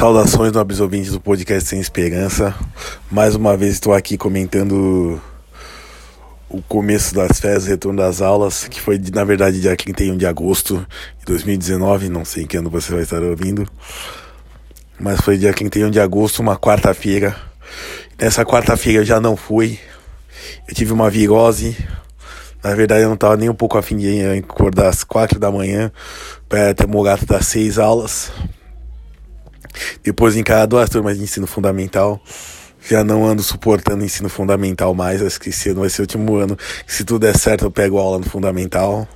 Saudações, nobres ouvintes do podcast Sem Esperança. Mais uma vez estou aqui comentando o começo das férias, o retorno das aulas, que foi na verdade dia 31 de agosto de 2019, não sei em que ano você vai estar ouvindo. Mas foi dia 31 de agosto, uma quarta-feira. Nessa quarta-feira eu já não fui. Eu tive uma virose. Na verdade eu não estava nem um pouco afim de acordar às quatro da manhã para ter morado das seis aulas. Depois encarar duas turmas de ensino fundamental. Já não ando suportando ensino fundamental mais. Acho que esse ano vai ser o último ano. Se tudo der certo, eu pego aula no fundamental.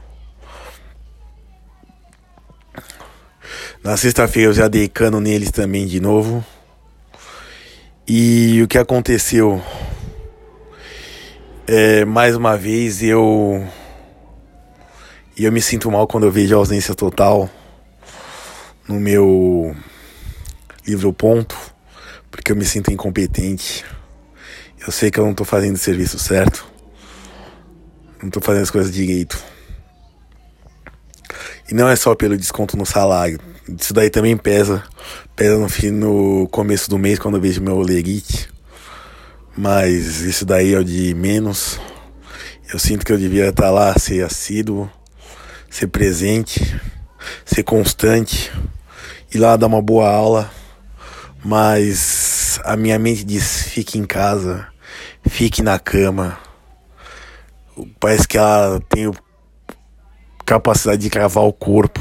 Na sexta-feira eu já dei cano neles também de novo. E o que aconteceu? É, mais uma vez eu. E eu me sinto mal quando eu vejo a ausência total no meu livro ponto, porque eu me sinto incompetente. Eu sei que eu não estou fazendo o serviço certo. Não estou fazendo as coisas direito. E não é só pelo desconto no salário. Isso daí também pesa. Pesa no, fim, no começo do mês quando eu vejo meu lerite. Mas isso daí é o de menos. Eu sinto que eu devia estar lá, ser assíduo, ser presente, ser constante, ir lá dar uma boa aula mas a minha mente diz: fique em casa, fique na cama. Parece que ela tem capacidade de cravar o corpo.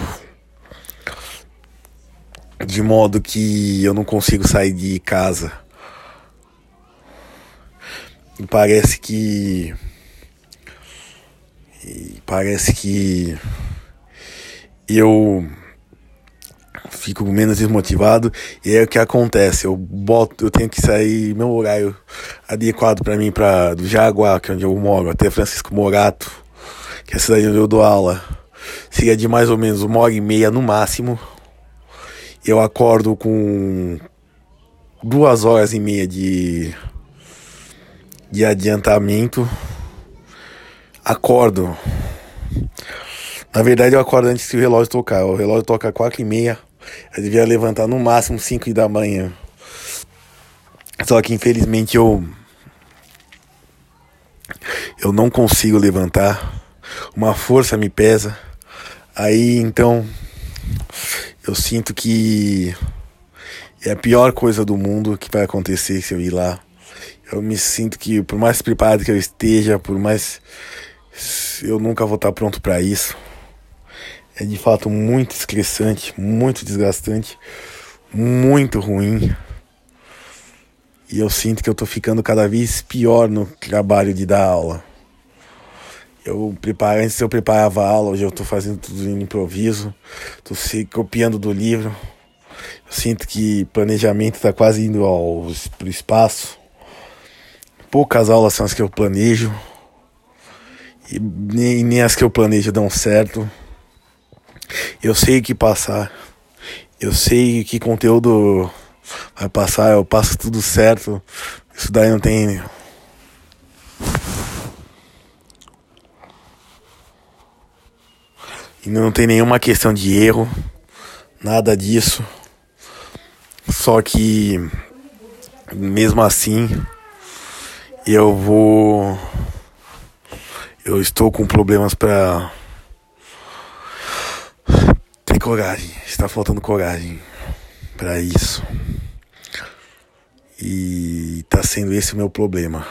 De modo que eu não consigo sair de casa. E parece que. E parece que. Eu fico menos desmotivado e é o que acontece. Eu boto, eu tenho que sair meu horário adequado para mim para do Jaguar, que é onde eu moro, até Francisco Morato, que é a cidade onde eu dou aula. Seria de mais ou menos uma hora e meia no máximo. Eu acordo com duas horas e meia de de adiantamento. Acordo. Na verdade, eu acordo antes que o relógio tocar. O relógio toca quatro e meia. Eu devia levantar no máximo 5 da manhã. Só que infelizmente eu. Eu não consigo levantar. Uma força me pesa. Aí então. Eu sinto que. É a pior coisa do mundo que vai acontecer se eu ir lá. Eu me sinto que, por mais preparado que eu esteja, por mais. Eu nunca vou estar pronto para isso é de fato muito estressante, muito desgastante, muito ruim. E eu sinto que eu tô ficando cada vez pior no trabalho de dar aula. Eu preparo, antes eu preparava a aula, hoje eu tô fazendo tudo em improviso, tô se copiando do livro. Eu sinto que planejamento tá quase indo ao pro espaço. Poucas aulas são as que eu planejo. E nem, nem as que eu planejo dão certo. Eu sei o que passar. Eu sei que conteúdo vai passar, eu passo tudo certo. Isso daí não tem. E não tem nenhuma questão de erro, nada disso. Só que mesmo assim eu vou eu estou com problemas para coragem, está faltando coragem para isso. E tá sendo esse o meu problema.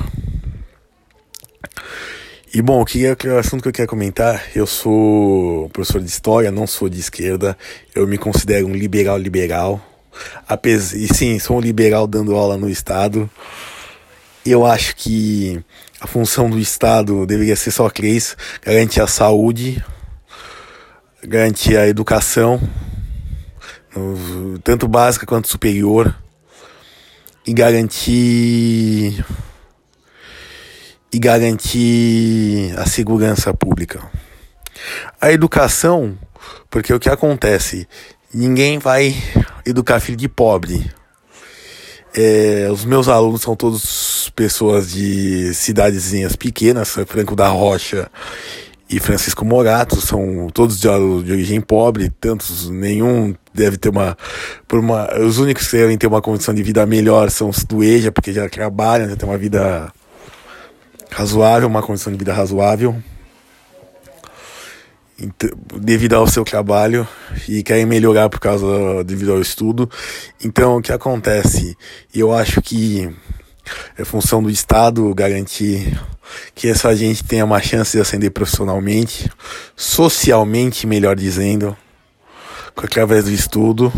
E bom, o que é o assunto que eu quero comentar? Eu sou professor de história, não sou de esquerda. Eu me considero um liberal liberal. E sim, sou um liberal dando aula no Estado. Eu acho que a função do Estado deveria ser só três: garantir a saúde, garantir a educação, tanto básica quanto superior, e garantir e garantir a segurança pública. A educação, porque o que acontece? Ninguém vai educar filho de pobre. É, os meus alunos são todos pessoas de cidadezinhas pequenas, Franco da Rocha e Francisco Morato, são todos de, origem pobre, tantos, nenhum deve ter uma, por uma, os únicos que devem ter uma condição de vida melhor são os do EJA, porque já trabalham, já tem uma vida razoável, uma condição de vida razoável, então, devido ao seu trabalho e querem melhorar por causa devido ao estudo. Então, o que acontece? Eu acho que é função do Estado garantir que essa gente tenha uma chance de ascender profissionalmente, socialmente, melhor dizendo, através do estudo.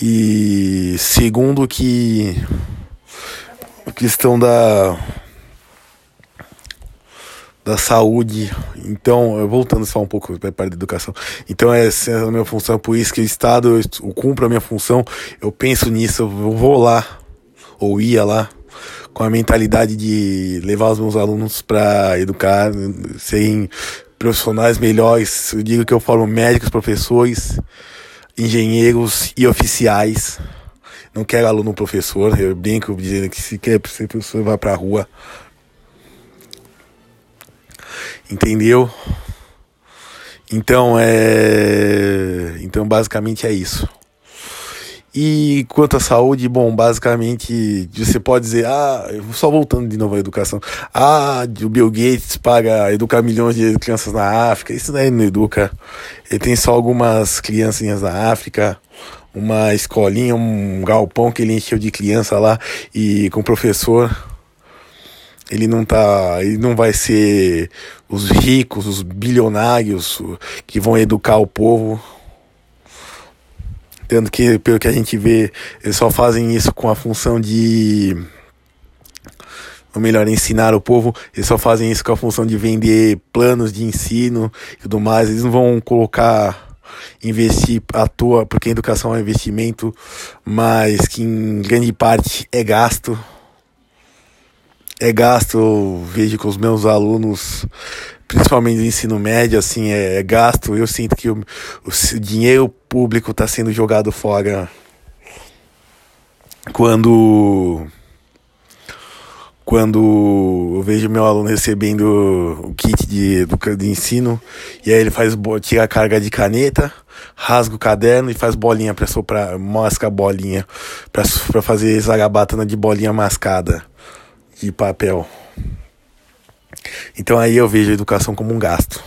E segundo que a questão da da saúde. Então, voltando só um pouco para a parte da educação. Então, essa é a minha função, por isso que o Estado, eu cumpro a minha função, eu penso nisso, eu vou lá, ou ia lá, com a mentalidade de levar os meus alunos para educar, serem profissionais melhores. Eu digo que eu falo médicos, professores, engenheiros e oficiais. Não quero aluno professor, eu brinco dizendo que se quer ser professor, vai pra rua. Entendeu? Então é. Então basicamente é isso. E quanto à saúde, bom, basicamente você pode dizer, ah, só voltando de novo à educação, ah, o Bill Gates paga educar milhões de crianças na África, isso daí não educa. Ele tem só algumas criancinhas na África, uma escolinha, um galpão que ele encheu de criança lá e com professor. Ele não tá, ele não vai ser os ricos, os bilionários que vão educar o povo Tendo que, pelo que a gente vê, eles só fazem isso com a função de. Ou melhor, ensinar o povo, eles só fazem isso com a função de vender planos de ensino e tudo mais. Eles não vão colocar investir à toa, porque a educação é um investimento, mas que em grande parte é gasto. É gasto, eu vejo com os meus alunos principalmente no ensino médio, assim, é, é gasto. Eu sinto que o, o dinheiro público está sendo jogado fora quando quando eu vejo meu aluno recebendo o kit de, de ensino e aí ele faz tira a carga de caneta, rasga o caderno e faz bolinha para soprar, masca a bolinha para fazer zarabatana de bolinha mascada de papel. Então aí eu vejo a educação como um gasto.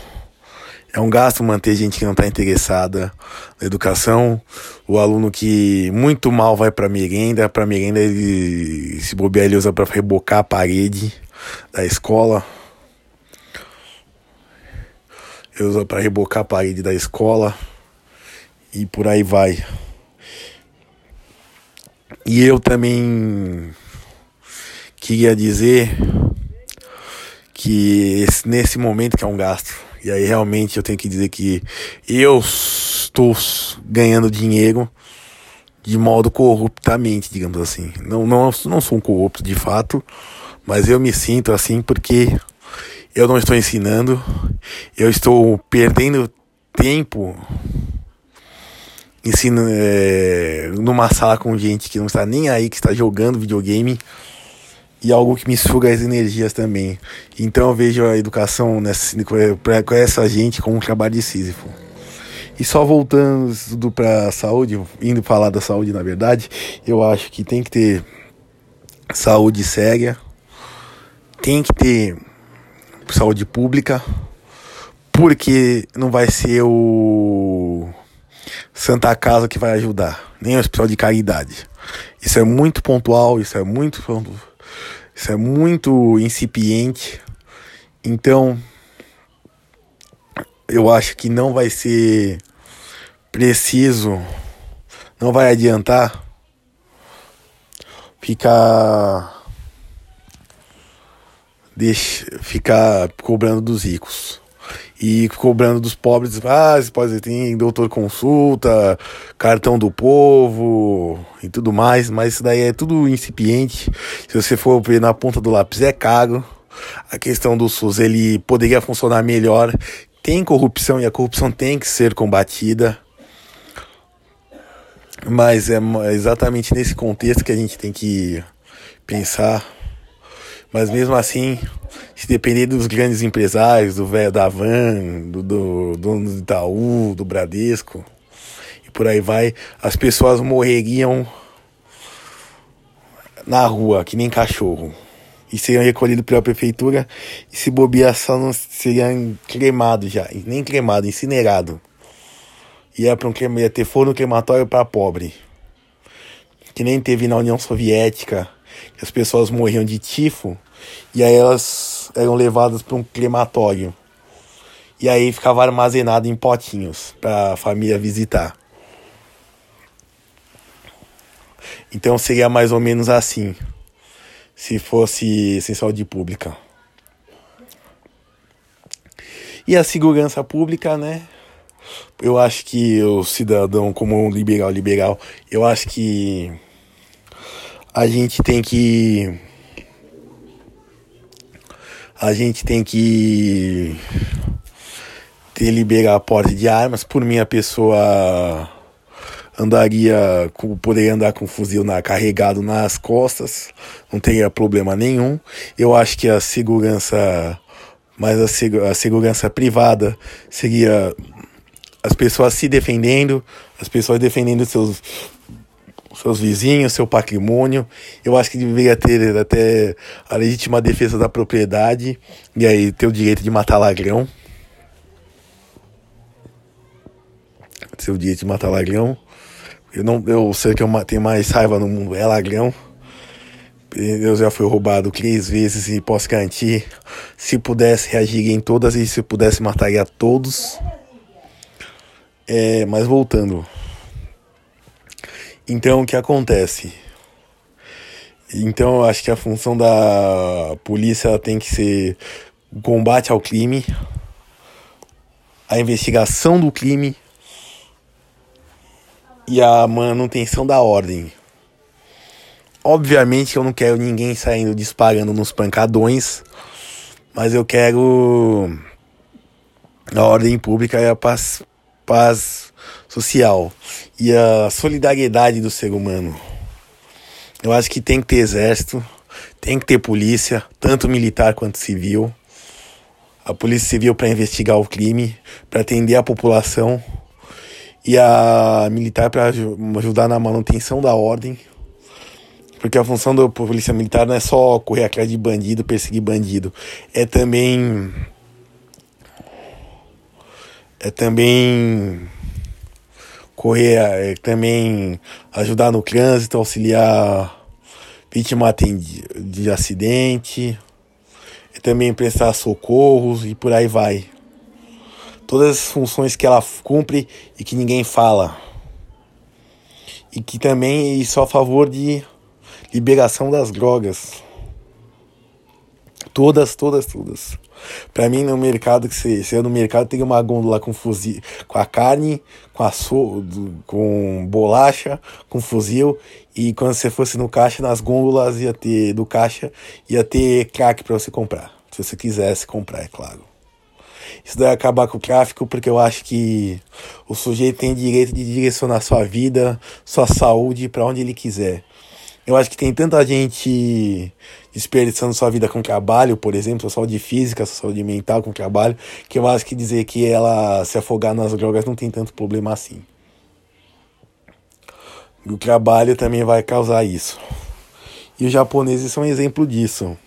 É um gasto manter gente que não está interessada na educação. O aluno que muito mal vai para merenda, para merenda ele se bobear ele usa para rebocar a parede da escola. Ele usa para rebocar a parede da escola e por aí vai. E eu também queria dizer que esse, nesse momento que é um gasto. E aí realmente eu tenho que dizer que eu estou ganhando dinheiro de modo corruptamente, digamos assim. Não, não, não sou um corrupto de fato, mas eu me sinto assim porque eu não estou ensinando, eu estou perdendo tempo ensino é, numa sala com gente que não está nem aí, que está jogando videogame e algo que me suga as energias também. Então eu vejo a educação nessa, com essa gente como um trabalho de Sísifo. E só voltando para a saúde, indo falar da saúde na verdade, eu acho que tem que ter saúde séria, tem que ter saúde pública, porque não vai ser o Santa Casa que vai ajudar, nem o hospital de caridade. Isso é muito pontual, isso é muito isso é muito incipiente. Então, eu acho que não vai ser preciso, não vai adiantar ficar deixa, ficar cobrando dos ricos e cobrando dos pobres, ah, você pode ter doutor consulta, cartão do povo e tudo mais, mas isso daí é tudo incipiente. Se você for ver na ponta do lápis é caro. A questão do SUS, ele poderia funcionar melhor. Tem corrupção e a corrupção tem que ser combatida. Mas é exatamente nesse contexto que a gente tem que pensar. Mas mesmo assim, se depender dos grandes empresários, do velho da Van, do, do dono do Itaú, do Bradesco, e por aí vai, as pessoas morreriam na rua, que nem cachorro. E seriam recolhidos pela prefeitura e se bobear só não seriam cremados já. Nem cremado, incinerado. Ia, pra um, ia ter forno crematório para pobre. Que nem teve na União Soviética, as pessoas morriam de tifo e aí elas eram levadas para um crematório. E aí ficava armazenado em potinhos para a família visitar. Então seria mais ou menos assim, se fosse sem saúde pública. E a segurança pública, né? Eu acho que o cidadão, como um liberal liberal, eu acho que a gente tem que a gente tem que ter liberar a porte de armas. Por mim, a pessoa andaria, poderia andar com fuzil na, carregado nas costas, não teria problema nenhum. Eu acho que a segurança, mas a, seg a segurança privada seria as pessoas se defendendo, as pessoas defendendo seus seus vizinhos, seu patrimônio. Eu acho que deveria ter até a legítima defesa da propriedade e aí ter o direito de matar ladrão. Ter o direito de matar ladrão. Eu não, eu sei que eu tenho mais raiva no mundo é ladrão. Eu já fui roubado três vezes e posso garantir, se pudesse reagir em todas e se pudesse mataria todos. É, mas voltando. Então, o que acontece? Então, eu acho que a função da polícia tem que ser o combate ao crime, a investigação do crime e a manutenção da ordem. Obviamente eu não quero ninguém saindo disparando nos pancadões, mas eu quero a ordem pública e a paz, paz social e a solidariedade do ser humano. Eu acho que tem que ter exército, tem que ter polícia, tanto militar quanto civil. A polícia civil para investigar o crime, para atender a população e a militar para ajudar na manutenção da ordem. Porque a função da polícia militar não é só correr atrás de bandido, perseguir bandido, é também é também correr é, também ajudar no trânsito, auxiliar vítima de, de acidente, também prestar socorros e por aí vai. Todas as funções que ela cumpre e que ninguém fala. E que também é só a favor de liberação das drogas. Todas, todas, todas. Para mim, no mercado, que você, você no mercado, tem uma gôndola com fuzil, com a carne, com a so, com bolacha, com fuzil. E quando você fosse no caixa, nas gôndolas ia ter, do caixa, ia ter crack para você comprar. Se você quisesse comprar, é claro. Isso daí acabar com o tráfico, porque eu acho que o sujeito tem direito de direcionar sua vida, sua saúde para onde ele quiser. Eu acho que tem tanta gente desperdiçando sua vida com trabalho, por exemplo, sua saúde física, sua saúde mental com trabalho, que eu acho que dizer que ela se afogar nas drogas não tem tanto problema assim. o trabalho também vai causar isso. E os japoneses são um exemplo disso.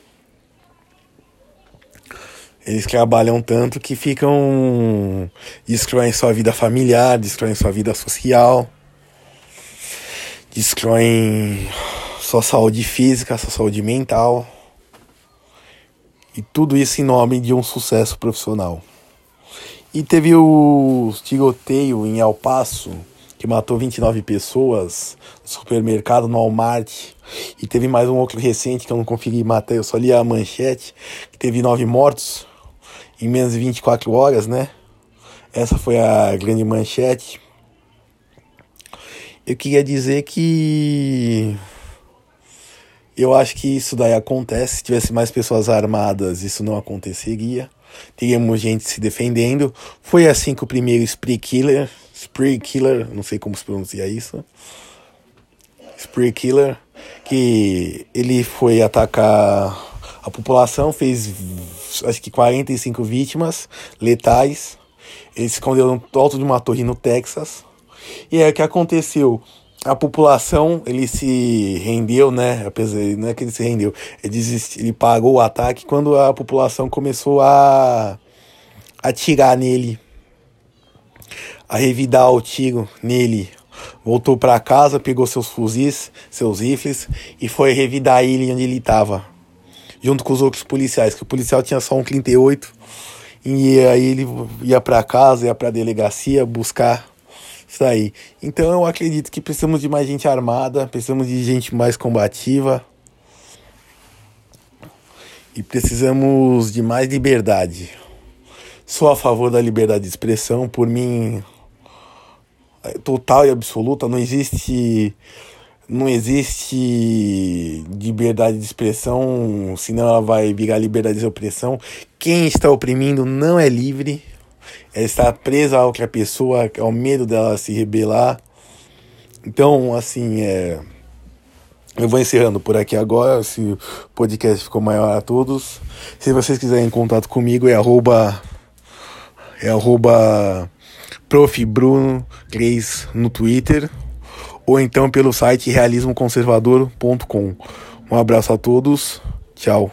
Eles trabalham tanto que ficam. destroem sua vida familiar, destroem sua vida social, destroem sua saúde física, sua saúde mental. E tudo isso em nome de um sucesso profissional. E teve o tiroteio em El Paso, que matou 29 pessoas no supermercado, no Walmart. E teve mais um outro recente que eu não consegui matar, eu só li a manchete, que teve nove mortos em menos de 24 horas, né? Essa foi a grande manchete. Eu queria dizer que eu acho que isso daí acontece. Se tivesse mais pessoas armadas, isso não aconteceria. Teríamos gente se defendendo. Foi assim que o primeiro Spree Killer, Spree Killer, não sei como se pronuncia isso. Spree Killer, que ele foi atacar A população fez acho que 45 vítimas letais. Ele se escondeu no alto de uma torre no Texas. E aí o que aconteceu? A população, ele se rendeu, né? Apesar, não é que ele se rendeu, ele, desist, ele pagou o ataque quando a população começou a atirar nele, a revidar o tiro nele. Voltou para casa, pegou seus fuzis, seus rifles e foi revidar ele onde ele estava, junto com os outros policiais. Que o policial tinha só um 38 e aí ele ia para casa, ia para delegacia buscar isso aí. Então eu acredito que precisamos de mais gente armada, precisamos de gente mais combativa. E precisamos de mais liberdade. Sou a favor da liberdade de expressão, por mim é total e absoluta, não existe não existe liberdade de expressão, senão ela vai virar liberdade de opressão. Quem está oprimindo não é livre, ela está presa a outra pessoa, ao medo dela se rebelar. Então, assim, é. Eu vou encerrando por aqui agora, se o podcast ficou maior a todos. Se vocês quiserem contato comigo, é arroba. É arroba. Prof. Bruno 3 no Twitter ou então pelo site realismoconservador.com. Um abraço a todos, tchau.